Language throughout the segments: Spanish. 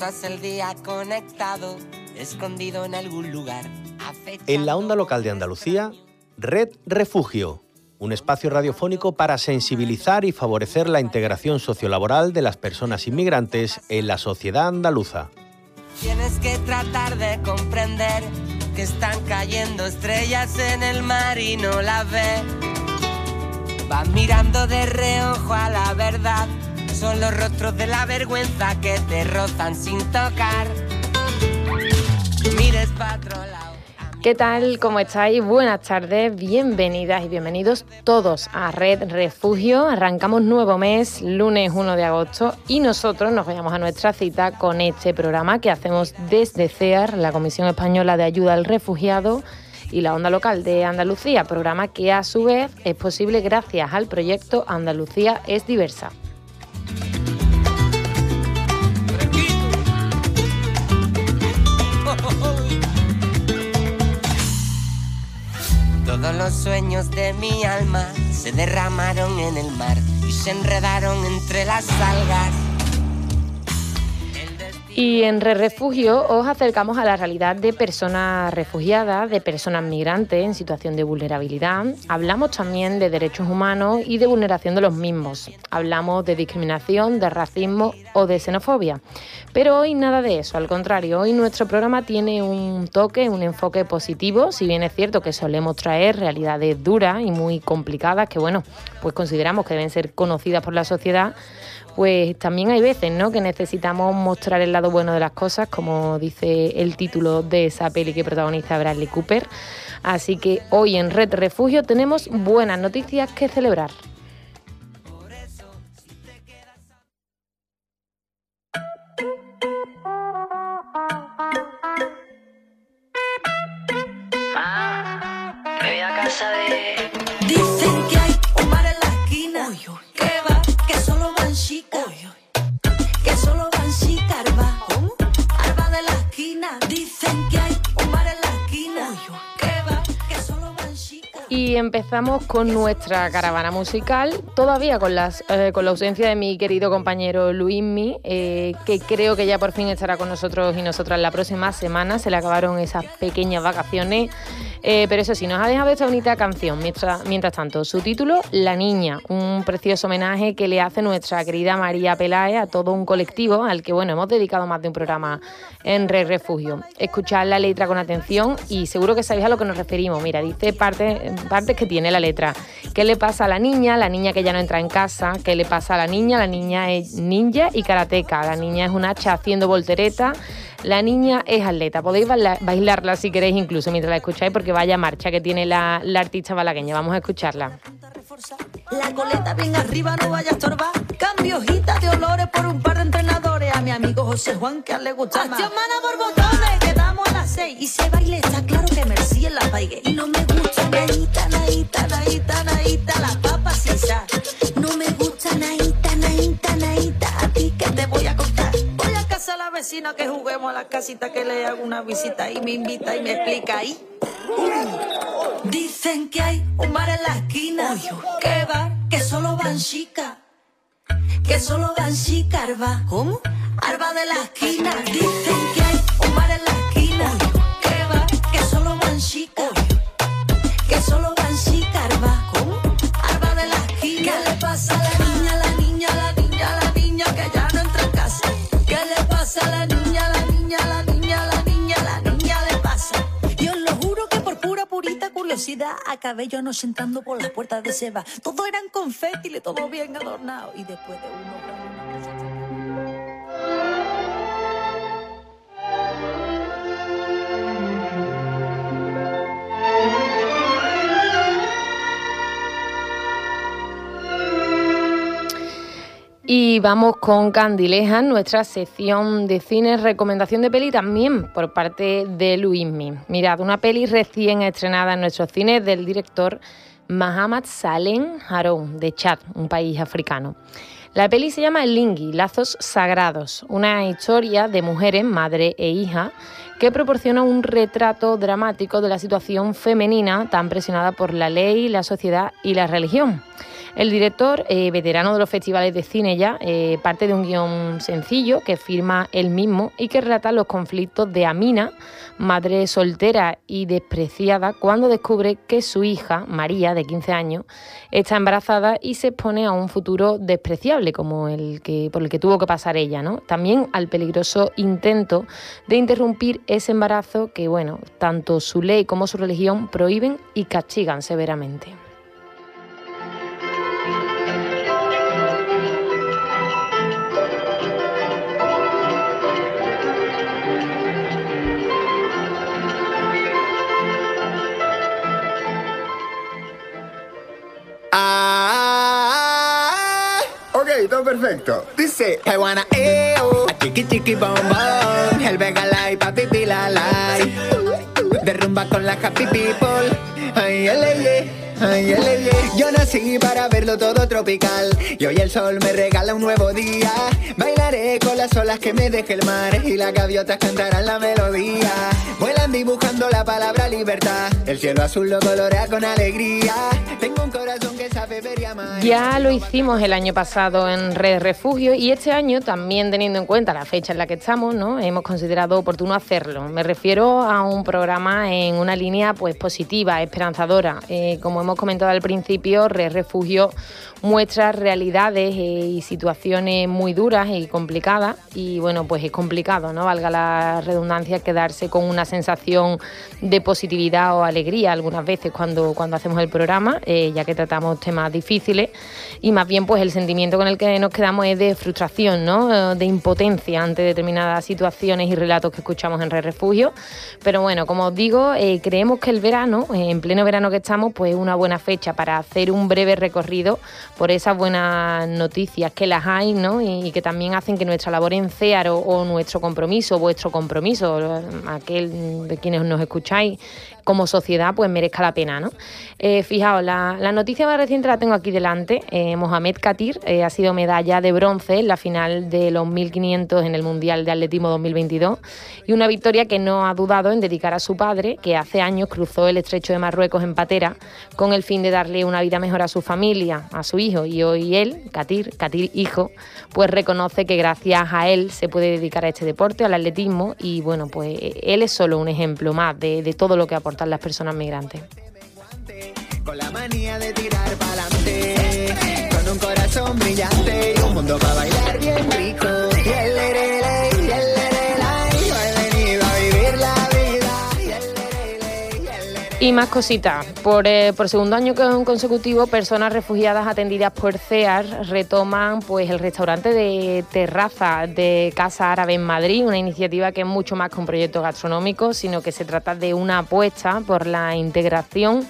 Pasas el día conectado, escondido en algún lugar. En la onda local de Andalucía, Red Refugio, un espacio radiofónico para sensibilizar y favorecer la integración sociolaboral de las personas inmigrantes en la sociedad andaluza. Tienes que tratar de comprender que están cayendo estrellas en el mar y no la ve. Vas mirando de reojo a la verdad, son los rostros de la vergüenza que te rozan sin tocar. Mires lado. ¿Qué tal? ¿Cómo estáis? Buenas tardes, bienvenidas y bienvenidos todos a Red Refugio. Arrancamos nuevo mes, lunes 1 de agosto, y nosotros nos vayamos a nuestra cita con este programa que hacemos desde CEAR, la Comisión Española de Ayuda al Refugiado, y la Onda Local de Andalucía, programa que a su vez es posible gracias al proyecto Andalucía es diversa. Los sueños de mi alma se derramaron en el mar y se enredaron entre las algas. Y en Re Refugio os acercamos a la realidad de personas refugiadas, de personas migrantes en situación de vulnerabilidad. Hablamos también de derechos humanos y de vulneración de los mismos. Hablamos de discriminación, de racismo o de xenofobia. Pero hoy nada de eso, al contrario, hoy nuestro programa tiene un toque, un enfoque positivo, si bien es cierto que solemos traer realidades duras y muy complicadas que, bueno, pues consideramos que deben ser conocidas por la sociedad pues también hay veces ¿no? que necesitamos mostrar el lado bueno de las cosas, como dice el título de esa peli que protagoniza Bradley Cooper. Así que hoy en Red Refugio tenemos buenas noticias que celebrar. Me voy a casa de. Y empezamos con nuestra caravana musical, todavía con, las, eh, con la ausencia de mi querido compañero Luismi, eh, que creo que ya por fin estará con nosotros y nosotras la próxima semana. Se le acabaron esas pequeñas vacaciones. Eh, pero eso sí, nos ha dejado esta bonita canción. Mientras, mientras tanto, su título, La Niña, un precioso homenaje que le hace nuestra querida María Peláez a todo un colectivo al que bueno hemos dedicado más de un programa en Red Refugio. Escuchad la letra con atención y seguro que sabéis a lo que nos referimos. Mira, dice parte, partes que tiene la letra. ¿Qué le pasa a la niña? La niña que ya no entra en casa. ¿Qué le pasa a la niña? La niña es ninja y karateca. La niña es un hacha haciendo voltereta. La niña es atleta. Podéis baila- bailarla si queréis incluso mientras la escucháis porque vaya marcha que tiene la, la artista balagueña. Vamos a escucharla. La coleta bien arriba, no vaya a estorbar. Cambio hojita de olores por un par de entrenadores. A mi amigo José Juan, que a él le gusta más. Mana por botones, quedamos a las seis. Y se baile, está claro que Merci en la baigue. Y no me gusta naíta, naíta, naíta, naíta, la papa sin sal. No me gusta naíta, naíta, naíta, a ti que te voy a contar. Voy a casa a la vecina que juguemos a la casita que le hago una visita y me invita y me explica ahí. Dicen que hay un bar en la esquina. ¿Qué bar? Que solo van chicas. Que solo van chicas, Arba. ¿Cómo? Arba de la esquina. Dicen que hay un bar en la esquina. ¿Qué bar? Que solo van chicas. Que solo van chicas, Arba. ¿Cómo? Curiosidad acabé yo anoche entrando por las puertas de Seba. Todo eran confeti, todo bien adornado. Y después de uno... Y vamos con Candileja, nuestra sección de cine, recomendación de peli también por parte de Luismi. Mirad, una peli recién estrenada en nuestros cines del director Mahamad Salem Haroun, de Chad, un país africano. La peli se llama Lingui, Lazos Sagrados, una historia de mujeres, madre e hija, que proporciona un retrato dramático de la situación femenina tan presionada por la ley, la sociedad y la religión. El director, eh, veterano de los festivales de cine ya, eh, parte de un guion sencillo que firma él mismo y que relata los conflictos de Amina, madre soltera y despreciada, cuando descubre que su hija, María, de 15 años, está embarazada y se expone a un futuro despreciable como el que, por el que tuvo que pasar ella. ¿no? También al peligroso intento de interrumpir ese embarazo que, bueno, tanto su ley como su religión prohíben y castigan severamente. Perfecto. Dice, I wanna eo, a chiqui chiqui bom bom, el vega lai, papi pila lai. Derrumba con la happy people, ay, ay, ay, ay, ay, ay. Yo nací para verlo todo tropical y hoy el sol me regala un nuevo día. Bailaré con las olas que me deje el mar y las gaviotas cantarán la melodía. Vuelan dibujando la palabra libertad, el cielo azul lo colorea con alegría. Tengo un corazón Ya lo hicimos el año pasado en Red Refugio y este año, también teniendo en cuenta la fecha en la que estamos, ¿no? hemos considerado oportuno hacerlo. Me refiero a un programa en una línea pues positiva, esperanzadora. Eh, como hemos comentado al principio, Red Refugio muestra realidades eh, y situaciones muy duras y complicadas y bueno, pues es complicado, ¿no? Valga la redundancia, quedarse con una sensación de positividad o alegría algunas veces cuando, cuando hacemos el programa, eh, ya que tratamos temas difíciles y más bien pues el sentimiento con el que nos quedamos es de frustración, ¿no? De impotencia ante determinadas situaciones y relatos que escuchamos en Red Refugio. Pero bueno, como os digo, eh, creemos que el verano, en pleno verano que estamos, pues es una buena fecha para hacer un breve recorrido por esas buenas noticias que las hay, ¿no? Y, que también hacen que nuestra labor en CEAR o, o nuestro compromiso, vuestro compromiso, aquel de quienes nos escucháis, como sociedad pues merezca la pena. ¿no? Eh, fijaos, la, la, noticia más reciente la tengo aquí delante. Eh, Mohamed Katir eh, ha sido medalla de bronce en la final de los 1500 en el Mundial de Atletismo 2022 y una victoria que no ha dudado en dedicar a su padre, que hace años cruzó el estrecho de Marruecos en patera con el fin de darle una vida mejor a su familia, a su hijo. Y hoy él, Katir, Katir hijo, pues reconoce que gracias a él se puede dedicar a este deporte, al atletismo y bueno, pues él es solo un ejemplo más de, de todo lo que aporta las personas migrantes. Con la manía de tirar para adelante, con un corazón brillante y un mundo para bailar bien rico. Y más cositas. Por, eh, segundo año consecutivo, personas refugiadas atendidas por CEAR retoman pues, el restaurante de terraza de Casa Árabe en Madrid, una iniciativa que es mucho más que un proyecto gastronómico, sino que se trata de una apuesta por la integración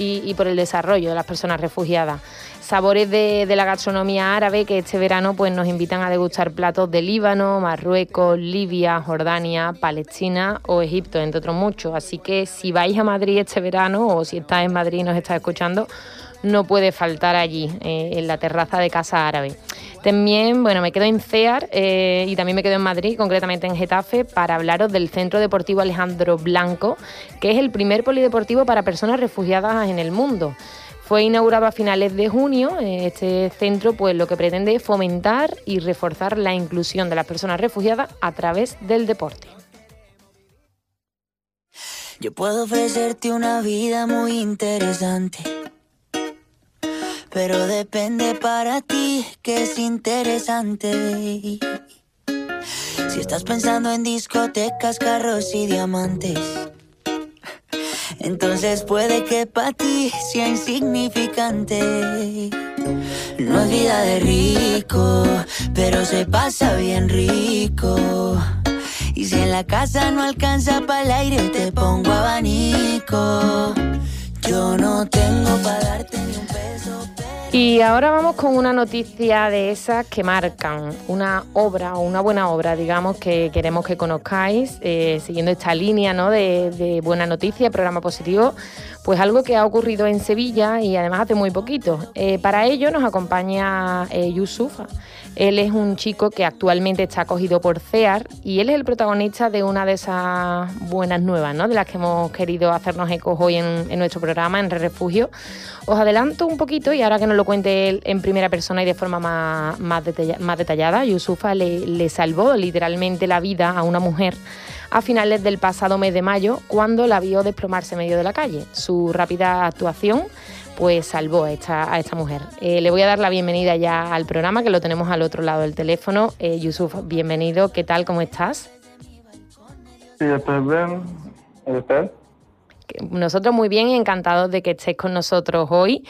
y por el desarrollo de las personas refugiadas sabores de, la gastronomía árabe que este verano pues, nos invitan a degustar platos de Líbano, Marruecos, Libia, Jordania, Palestina o Egipto, entre otros muchos. Así que si vais a Madrid este verano o si estás en Madrid y nos estás escuchando, no puede faltar allí, eh, en la terraza de Casa Árabe. También, bueno, me quedo en CEAR eh, y también me quedo en Madrid, concretamente en Getafe, para hablaros del Centro Deportivo Alejandro Blanco, que es el primer polideportivo para personas refugiadas en el mundo. Fue inaugurado a finales de junio. Este centro pues lo que pretende es fomentar y reforzar la inclusión de las personas refugiadas a través del deporte. Yo puedo ofrecerte una vida muy interesante. Pero depende para ti que es interesante. Si estás pensando en discotecas, carros y diamantes. Entonces puede que para ti sea insignificante. No es vida de rico, pero se pasa bien rico. Y si en la casa no alcanza para el aire, te pongo abanico. Yo no tengo para darte ni un peso. Y ahora vamos con una noticia de esas que marcan una obra o una buena obra, digamos, que queremos que conozcáis, eh, siguiendo esta línea ¿no? de, de, buena noticia, programa positivo, pues algo que ha ocurrido en Sevilla y además hace muy poquito. Eh, para ello nos acompaña eh, Yusuf. Él es un chico que actualmente está acogido por CEAR y él es el protagonista de una de esas buenas nuevas, ¿no? de las que hemos querido hacernos eco hoy en, nuestro programa, en Re Refugio. Os adelanto un poquito y ahora que nos lo cuente él en primera persona y de forma más, más, detallada. Yusufa le, salvó literalmente la vida a una mujer a finales del pasado mes de mayo, cuando la vio desplomarse en medio de la calle. Su rápida actuación pues salvó a esta, a esta mujer. Eh, le voy a dar la bienvenida ya al programa, que lo tenemos al otro lado del teléfono. Eh, Yusuf, bienvenido. ¿Qué tal? ¿Cómo estás? Sí, estoy bien. ¿Y usted? Nosotros muy bien y encantados de que estés con nosotros hoy.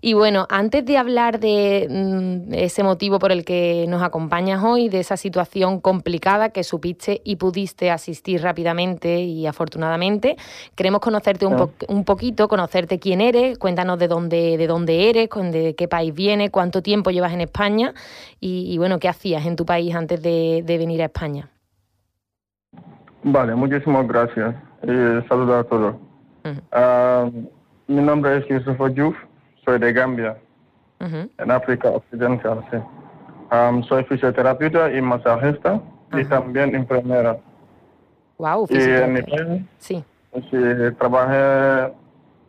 Y bueno, antes de hablar de mm, ese motivo por el que nos acompañas hoy, de esa situación complicada que supiste y pudiste asistir rápidamente y afortunadamente, queremos conocerte un, un poquito, conocerte quién eres, cuéntanos de dónde, de dónde eres, de qué país vienes, cuánto tiempo llevas en España y, bueno, qué hacías en tu país antes de, venir a España. Vale, muchísimas gracias. y saludos a todos. Mi nombre es Yusuf Ojuf, soy de Gambia, en África Occidental. Sí. soy fisioterapeuta y masajista y también enfermera. Wow, y en mi país, sí. trabajé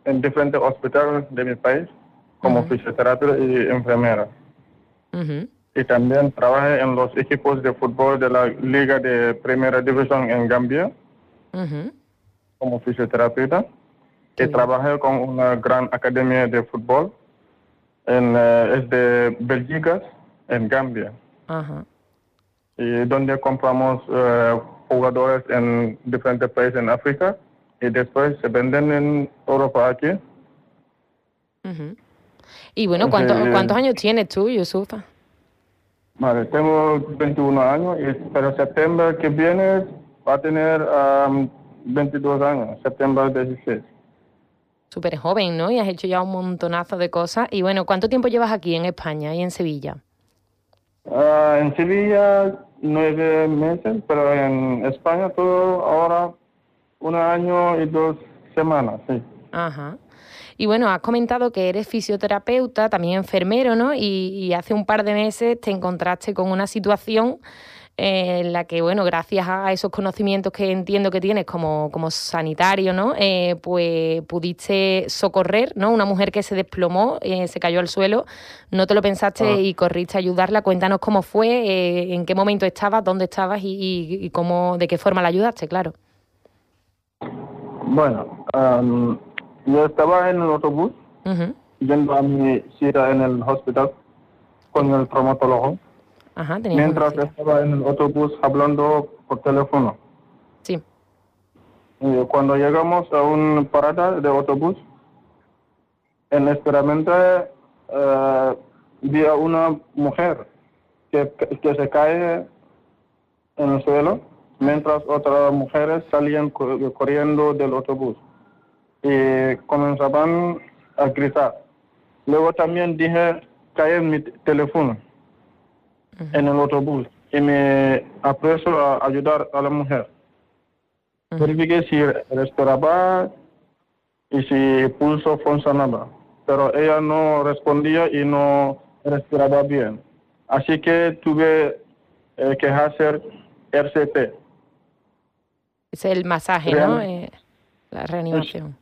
en diferentes hospitales de mi país como fisioterapeuta y enfermera. Y también trabajé en los equipos de fútbol de la Liga de Primera División en Gambia como fisioterapeuta que trabajé con una gran academia de fútbol, en, eh, es de Bélgica, en Gambia. Y donde compramos eh, jugadores en diferentes países en África y después se venden en Europa aquí. Y bueno, ¿cuántos, ¿cuántos años tienes tú, Yusufa? Vale, tengo 21 años, y, pero septiembre que viene va a tener 22 años, septiembre 16 súper joven, ¿no? Y has hecho ya un montonazo de cosas. Y bueno, ¿cuánto tiempo llevas aquí en España y en Sevilla? Ah, en Sevilla nueve meses, pero en España todo ahora un año y dos semanas, sí. Ajá. Y bueno, has comentado que eres fisioterapeuta, también enfermero, ¿no? y hace un par de meses te encontraste con una situación en la que, bueno, gracias a esos conocimientos que entiendo que tienes como, como sanitario, ¿no? Eh, pues pudiste socorrer, ¿no? Una mujer que se desplomó, eh, se cayó al suelo, no te lo pensaste ah. y corriste a ayudarla. Cuéntanos cómo fue, eh, en qué momento estabas, dónde estabas y, cómo, de qué forma la ayudaste, claro. Bueno, yo estaba en el autobús, yendo a mi cita en el hospital con el traumatólogo mientras estaba en el autobús hablando por teléfono. Sí. cuando llegamos a un parada de autobús, en esperamente eh, vi a una mujer que, que se cae en el suelo, mientras otras mujeres salían corriendo del autobús y comenzaban a gritar. Luego también dije, cae en mi teléfono en el autobús y me aprecio a ayudar a la mujer. Verifiqué si respiraba y si pulso funcionaba, pero ella no respondía y no respiraba bien. Así que tuve eh, que hacer RCP. Es el masaje, ¿no? Eh, la reanimación.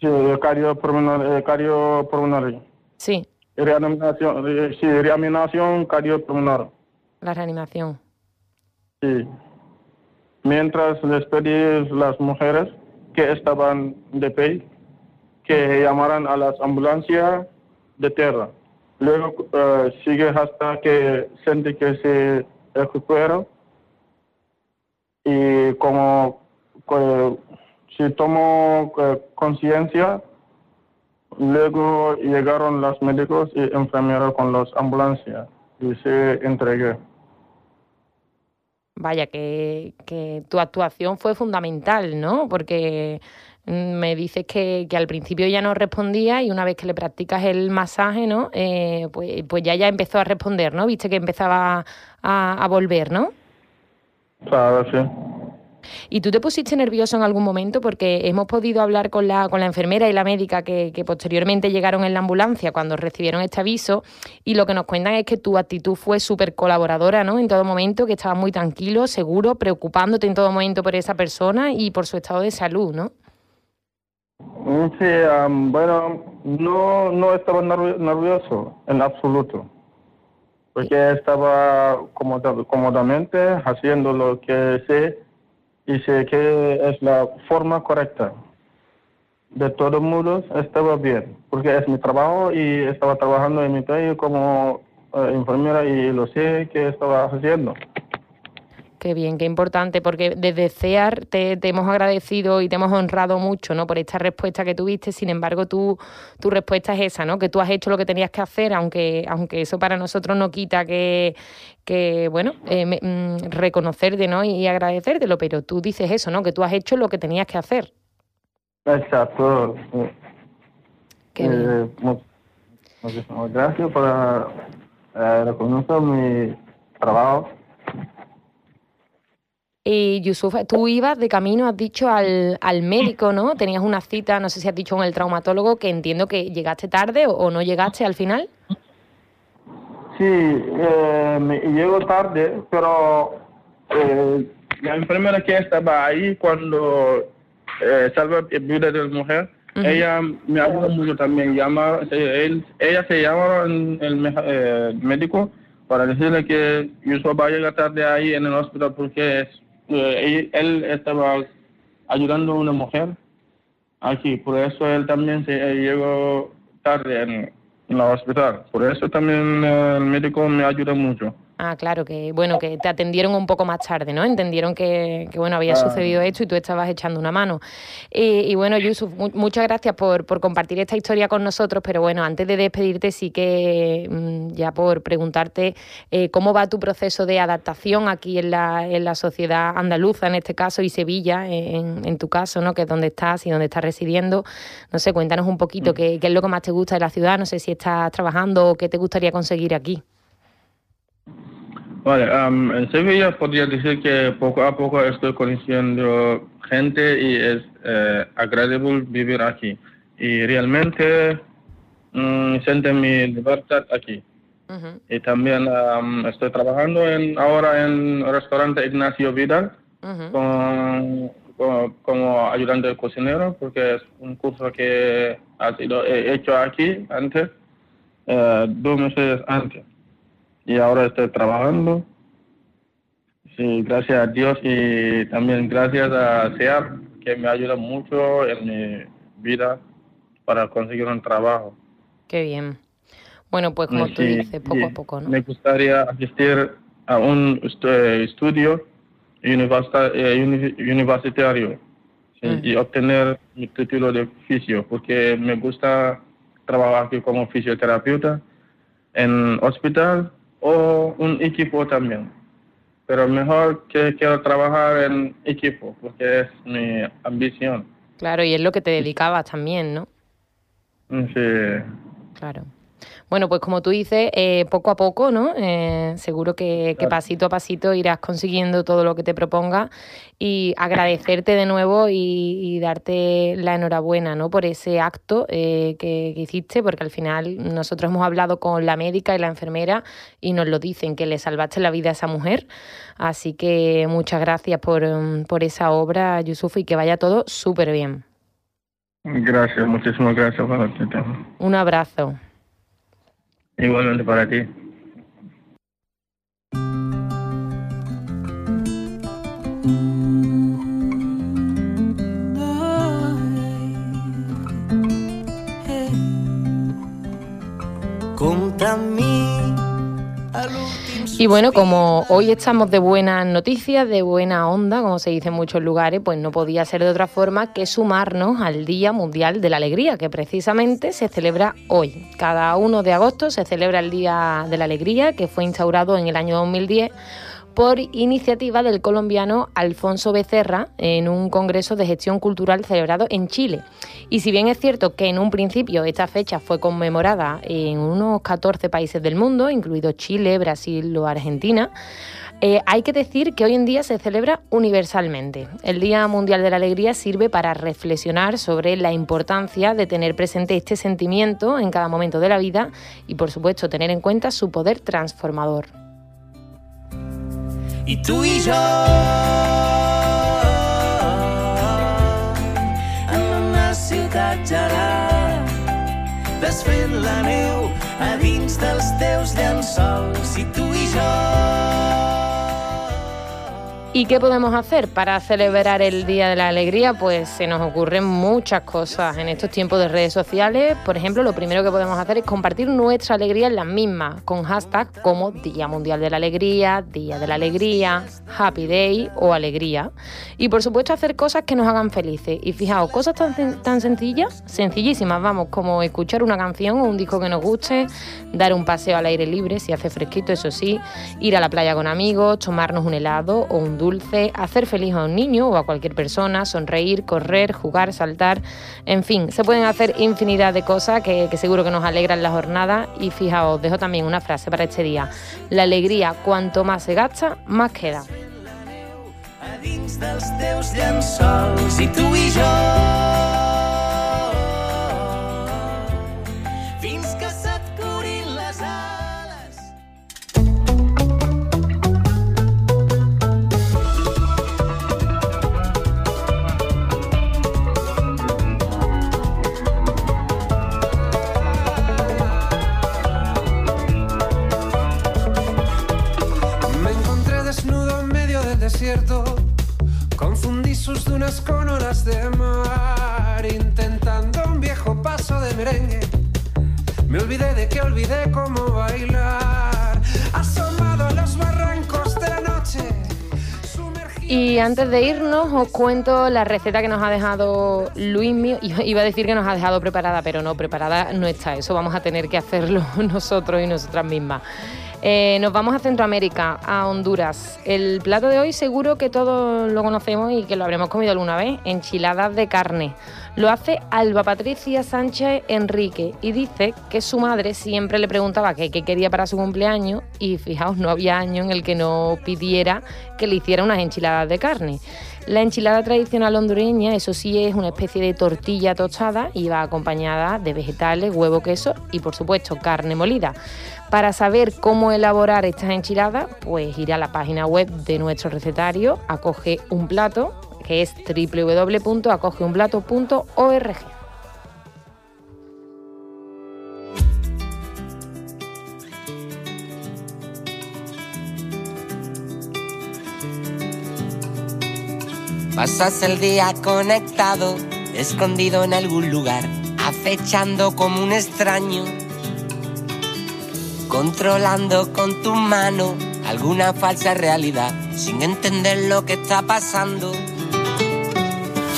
Sí, el cardiopulmonar. Sí. Reanimación, sí, reanimación cardiopulmonar. La reanimación. Sí. Mientras les pedí las mujeres que estaban de pie que llamaran a las ambulancias de tierra. Luego uh, sigue hasta que siente que se recupera y como si tomo eh, conciencia Luego llegaron los médicos y enfermeros con las ambulancias y se entregué. Vaya, que, que, tu actuación fue fundamental, ¿no? Porque me dices que, que, al principio ya no respondía y una vez que le practicas el masaje, ¿no? Eh, pues, pues ya ya empezó a responder, ¿no? Viste que empezaba a, a volver, ¿no? Claro, sí. ¿Y tú te pusiste nervioso en algún momento? Porque hemos podido hablar con la, con la enfermera y la médica que, posteriormente llegaron en la ambulancia cuando recibieron este aviso y lo que nos cuentan es que tu actitud fue súper colaboradora, ¿no? En todo momento, que estabas muy tranquilo, seguro, preocupándote en todo momento por esa persona y por su estado de salud, ¿no? Sí, am, bueno, no, no estaba nervio- nervioso en absoluto, porque estaba cómoda- cómodamente haciendo lo que sé y sé que es la forma correcta. De todos modos, estaba bien, porque es mi trabajo y estaba trabajando en mi país como eh, enfermera y lo sé que estaba haciendo. Qué bien, qué importante, porque desde CEAR te, te hemos agradecido y te hemos honrado mucho ¿no? por esta respuesta que tuviste. Sin embargo, tú, tu respuesta es esa, ¿no? que tú has hecho lo que tenías que hacer, aunque, aunque eso para nosotros no quita que, que bueno, eh, me- mm, reconocerte ¿no? y agradecértelo, pero tú dices eso, ¿no? que tú has hecho lo que tenías que hacer. Exacto. Qué. Eh, mu- muchísimas gracias por eh, reconocer mi trabajo. Y Yusuf, tú ibas de camino, has dicho, al, al médico, ¿no? Tenías una cita, no sé si has dicho con el traumatólogo, que entiendo que llegaste tarde o, o no llegaste al final. Sí, eh, me llego tarde, pero eh, la enfermera que estaba ahí cuando eh, salva la vida de la mujer, ella me ayudó mucho también. Llama, eh, él, ella se llama el, el eh, médico para decirle que Yusuf va a llegar tarde ahí en el hospital porque es, eh, él, estaba ayudando a una mujer aquí, por eso él también se eh, llegó tarde en, en el hospital. Por eso también eh, el médico me ayuda mucho. Ah, claro, que bueno, que te atendieron un poco más tarde, ¿no? Entendieron que, que, bueno, había Claro. sucedido esto y tú estabas echando una mano. Y, y bueno, Yusuf, mu- muchas gracias por, por compartir esta historia con nosotros, pero bueno, antes de despedirte sí que mm, ya por preguntarte eh, cómo va tu proceso de adaptación aquí en la, en la sociedad andaluza, en este caso, y Sevilla, en, en tu caso, ¿no? Que es donde estás y donde estás residiendo. No sé, cuéntanos un poquito qué, qué es lo que más te gusta de la ciudad, no sé si estás trabajando o qué te gustaría conseguir aquí. Vale, en Sevilla podría decir que poco a poco estoy conociendo gente y es eh, agradable vivir aquí. Y realmente mm, siento mi libertad aquí. Y también am, estoy trabajando en, ahora en el restaurante Ignacio Vidal Ujú. con, con- como ayudante de cocinero porque es un curso que ha sido he hecho aquí antes, eh, dos meses antes. Y ahora estoy trabajando. Sí, gracias a Dios y también gracias a SEAR que me ayuda mucho en mi vida para conseguir un trabajo. Qué bien. Bueno, pues como tú Sí, dices, poco a poco, ¿no? Me gustaría asistir a un eh, estudio eh, uni- universitario sí, y obtener mi título de fisio, porque me gusta trabajar aquí como fisioterapeuta en hospital o un equipo también. Pero mejor que quiero trabajar en equipo, porque es mi ambición. Claro, y es lo que te dedicabas también, ¿no? Sí. Claro. Bueno, pues como tú dices, eh, poco a poco, ¿no? Eh, seguro que, pasito a pasito irás consiguiendo todo lo que te proponga y agradecerte de nuevo y, y darte la enhorabuena, ¿no? Por ese acto eh, que, que hiciste, porque al final nosotros hemos hablado con la médica y la enfermera y nos lo dicen, que le salvaste la vida a esa mujer. Así que muchas gracias por, mm, por esa obra, Yusuf, y que vaya todo súper bien. Gracias, muchísimas gracias. Un abrazo. Igualmente para ti. Contra mí Y bueno, como hoy estamos de buenas noticias, de buena onda, como se dice en muchos lugares, pues no podía ser de otra forma que sumarnos al Día Mundial de la Alegría, que precisamente se celebra hoy. Cada 1 de agosto se celebra el Día de la Alegría, que fue instaurado en el año 2010 por iniciativa del colombiano Alfonso Becerra en un congreso de gestión cultural celebrado en Chile. Y si bien es cierto que en un principio esta fecha fue conmemorada en unos 14 países del mundo, incluidos Chile, Brasil o Argentina, eh, hay que decir que hoy en día se celebra universalmente. El Día Mundial de la Alegría sirve para reflexionar sobre la importancia de tener presente este sentimiento en cada momento de la vida y, por supuesto, tener en cuenta su poder transformador. i tu i jo. En una ciutat gelada desfent la neu a dins dels teus llençols. I tu i jo. ¿Y qué podemos hacer para celebrar el Día de la Alegría? Pues se nos ocurren muchas cosas en estos tiempos de redes sociales. Por ejemplo, lo primero que podemos hacer es compartir nuestra alegría en las mismas, con hashtags como Día Mundial de la Alegría, Día de la Alegría, Happy Day o Alegría. Y por supuesto hacer cosas que nos hagan felices. Y fijaos, cosas tan, tan sencillas, sencillísimas, vamos, como escuchar una canción o un disco que nos guste, dar un paseo al aire libre si hace fresquito, eso sí, ir a la playa con amigos, tomarnos un helado o un hacer feliz a un niño o a cualquier persona, sonreír, correr, jugar, saltar, en fin, se pueden hacer infinidad de cosas que seguro que nos alegran la jornada. Y fijaos, dejo también una frase para este día, la alegría cuanto más se gasta, más queda. Confundí sus dunas con olas de mar, intentando un viejo paso de merengue. Me olvidé de que olvidé cómo bailar, asomado a los barrancos de la noche. Y antes de irnos os cuento la receta que nos ha dejado Luis mío. Iba a decir que nos ha dejado preparada, pero no, preparada no está. Eso vamos a tener que hacerlo nosotros y nosotras mismas. Eh, nos vamos a Centroamérica, a Honduras. El plato de hoy seguro que todos lo conocemos y que lo habremos comido alguna vez, enchiladas de carne. Lo hace Alba Patricia Sánchez Enrique y dice que su madre siempre le preguntaba qué, quería para su cumpleaños y fijaos, no había año en el que no pidiera que le hiciera unas enchiladas de carne. La enchilada tradicional hondureña, eso sí, es una especie de tortilla tostada y va acompañada de vegetales, huevo, queso y por supuesto carne molida. Para saber cómo elaborar estas enchiladas, pues ir a la página web de nuestro recetario, acoge un plato, que es www.acogeunplato.org. Pasas el día conectado, escondido en algún lugar, acechando como un extraño controlando con tu mano alguna falsa realidad, sin entender lo que está pasando.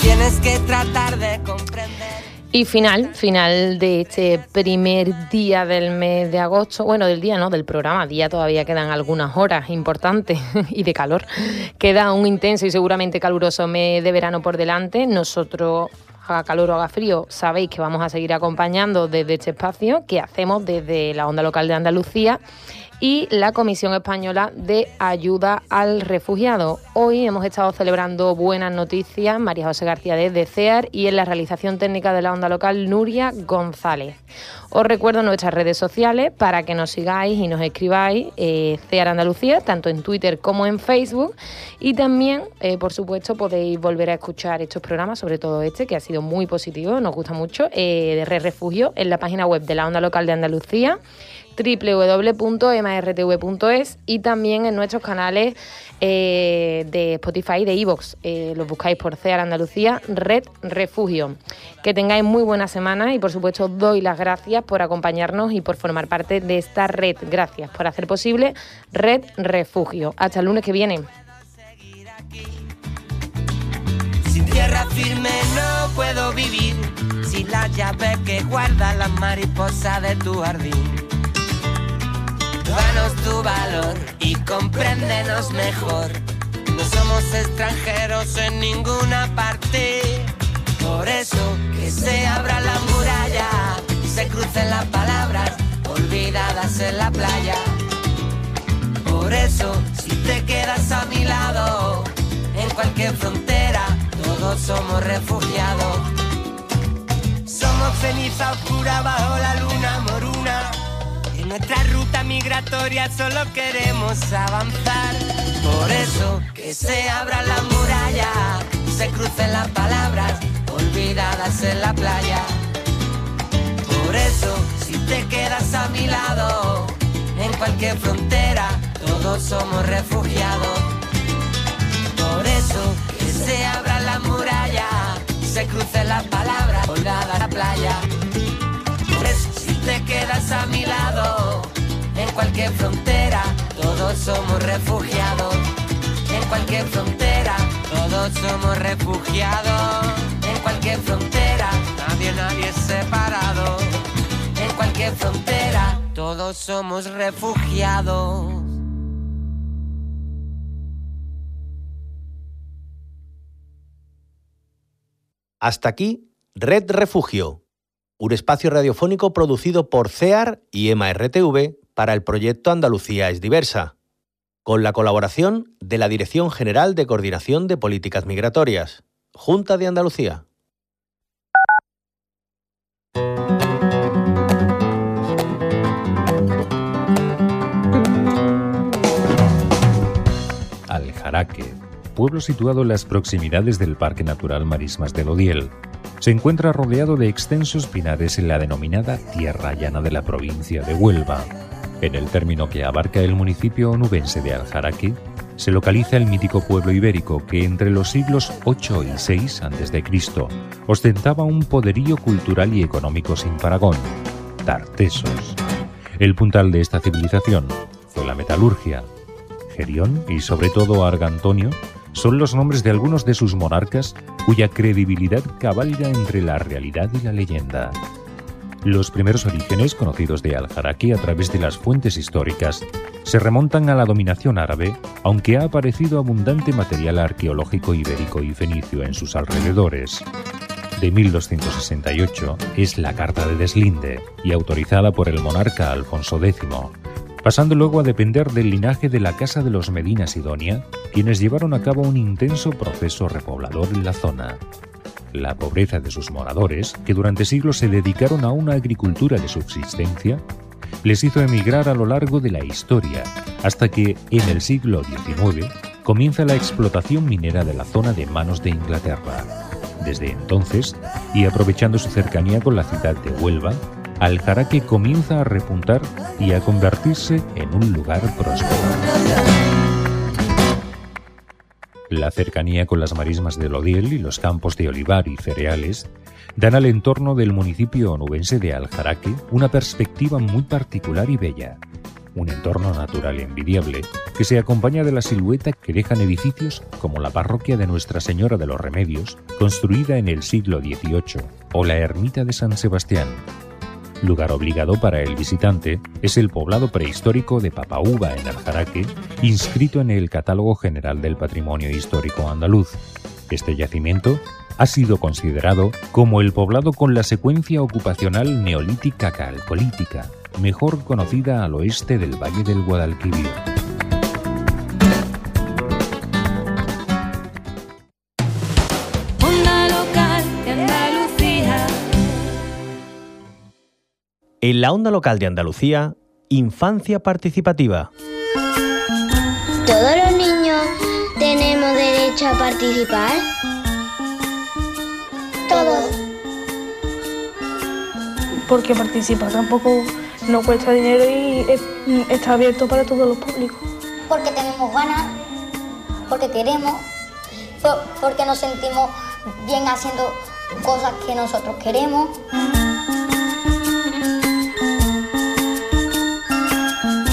Tienes que tratar de comprender. Y final, final de este primer día del mes de agosto, bueno, del día no, del programa, día todavía quedan algunas horas importantes y de calor. Queda un intenso y seguramente caluroso mes de verano por delante. Nosotros haga calor o haga frío, sabéis que vamos a seguir acompañando desde este espacio que hacemos desde la onda local de Andalucía y la Comisión Española de Ayuda al Refugiado. Hoy hemos estado celebrando buenas noticias, María José García desde CEAR y en la realización técnica de la onda local Nuria González. Os recuerdo nuestras redes sociales para que nos sigáis y nos escribáis eh, CEAR Andalucía, tanto en Twitter como en Facebook. Y también, eh, por supuesto, podéis volver a escuchar estos programas, sobre todo este, que ha sido muy positivo, nos gusta mucho, eh, de Re Refugio, en la página web de la onda local de Andalucía www.mrtv.es y también en nuestros canales eh, de Spotify y de Evox. Eh, los buscáis por CEAR Andalucía, Red Refugio. Que tengáis muy buena semana y por supuesto doy las gracias por acompañarnos y por formar parte de esta red. Gracias por hacer posible Red Refugio. Hasta el lunes que viene. Sin tierra firme no puedo vivir, sin la llave que guarda la mariposa de tu jardín. Danos tu valor y compréndenos mejor. No somos extranjeros en ninguna parte. Por eso que se abra la muralla y se crucen las palabras olvidadas en la playa. Por eso, si te quedas a mi lado, en cualquier frontera, todos somos refugiados. Somos ceniza oscura bajo la en nuestra ruta migratoria solo queremos avanzar. Por eso que se abra la muralla, se crucen las palabras olvidadas en la playa. Por eso te quedas a mi lado, en cualquier frontera, todos somos refugiados. Por eso, que se abra la muralla, se cruce la palabra, colgada a la playa. Te quedas a mi lado, en cualquier frontera, todos somos refugiados. En cualquier frontera, todos somos refugiados. En cualquier frontera, nadie, nadie es separado. En cualquier frontera, todos somos refugiados. Hasta aquí, Red Refugio, un espacio radiofónico producido por CEAR y EMA RTV para el proyecto Andalucía es diversa, con la colaboración de la Dirección General de Coordinación de Políticas Migratorias, Junta de Andalucía. Aljaraque, pueblo situado en las proximidades del Parque Natural Marismas del Odiel, se encuentra rodeado de extensos pinares en la denominada Tierra Llana de la provincia de Huelva. En el término que abarca el municipio onubense de Aljaraque, se localiza el mítico pueblo ibérico que entre los siglos 8 y 6 a.C. ostentaba un poderío cultural y económico sin paragón, Tartesos. El puntal de esta civilización fue la metalurgia. Gerión y sobre todo Argantonio son los nombres de algunos de sus monarcas cuya credibilidad cabalga entre la realidad y la leyenda. Los primeros orígenes conocidos de Al-Jaraki a través de las fuentes históricas se remontan a la dominación árabe, aunque ha aparecido abundante material arqueológico ibérico y fenicio en sus alrededores. De 1268 es la Carta de Deslinde y autorizada por el monarca Alfonso X, pasando luego a depender del linaje de la Casa de los Medina Sidonia, quienes llevaron a cabo un intenso proceso repoblador en la zona. La pobreza de sus moradores, que durante siglos se dedicaron a una agricultura de subsistencia, les hizo emigrar a lo largo de la historia, hasta que, en el siglo XIX, comienza la explotación minera de la zona de manos de Inglaterra. Desde entonces, y aprovechando su cercanía con la ciudad de Huelva, Aljaraque comienza a repuntar y a convertirse en un lugar próspero. La cercanía con las marismas del Odiel y los campos de olivar y cereales dan al entorno del municipio onubense de Aljaraque una perspectiva muy particular y bella. Un entorno natural envidiable que se acompaña de la silueta que dejan edificios como la parroquia de Nuestra Señora de los Remedios, construida en el siglo XVIII, o la ermita de San Sebastián, Lugar obligado para el visitante es el poblado prehistórico de Papaúba en Aljaraque, inscrito en el Catálogo General del Patrimonio Histórico Andaluz. Este yacimiento ha sido considerado como el poblado con la secuencia ocupacional neolítica calcolítica, mejor conocida al oeste del Valle del Guadalquivir. En la onda local de Andalucía, Infancia Participativa. ¿Todos los niños tenemos derecho a participar? Todos. Porque participar tampoco no cuesta dinero y está abierto para todos los públicos. Porque tenemos ganas, porque queremos, porque nos sentimos bien haciendo cosas que nosotros queremos.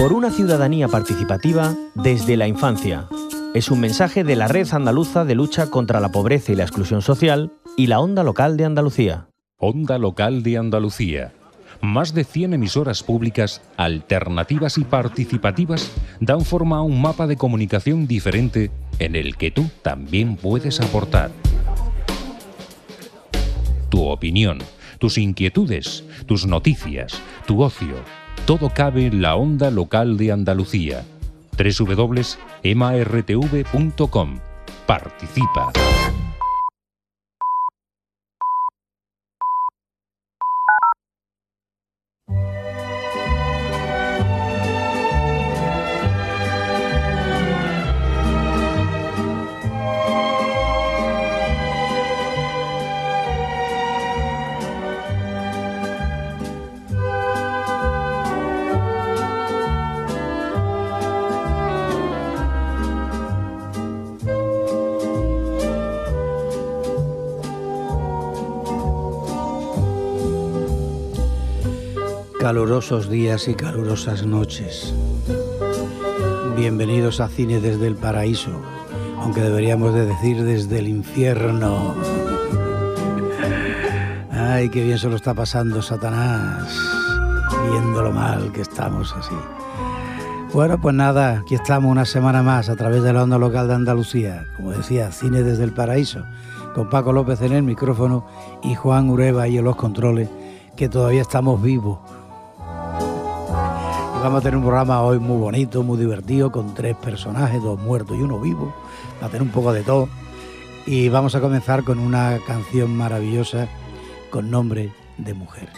Por una ciudadanía participativa desde la infancia. Es un mensaje de la Red Andaluza de Lucha contra la Pobreza y la Exclusión Social y la Onda Local de Andalucía. Onda Local de Andalucía. Más de 100 emisoras públicas, alternativas y participativas dan forma a un mapa de comunicación diferente en el que tú también puedes aportar. Tu opinión, tus inquietudes, tus noticias, tu ocio todo cabe en la onda local de Andalucía. www.emartv.com. Participa. Calurosos días y calurosas noches. Bienvenidos a Cine desde el Paraíso, aunque deberíamos de decir desde el infierno. Ay, qué bien se lo está pasando Satanás, viendo lo mal que estamos así. Bueno, pues nada, aquí estamos una semana más a través de la onda local de Andalucía, como decía, Cine desde el Paraíso, con Paco López en el micrófono y Juan Ureva y en los controles, que todavía estamos vivos. Vamos a tener un programa hoy muy bonito, muy divertido, con tres personajes, dos muertos y uno vivo, va a tener un poco de todo. Y vamos a comenzar con una canción maravillosa con nombre de mujer.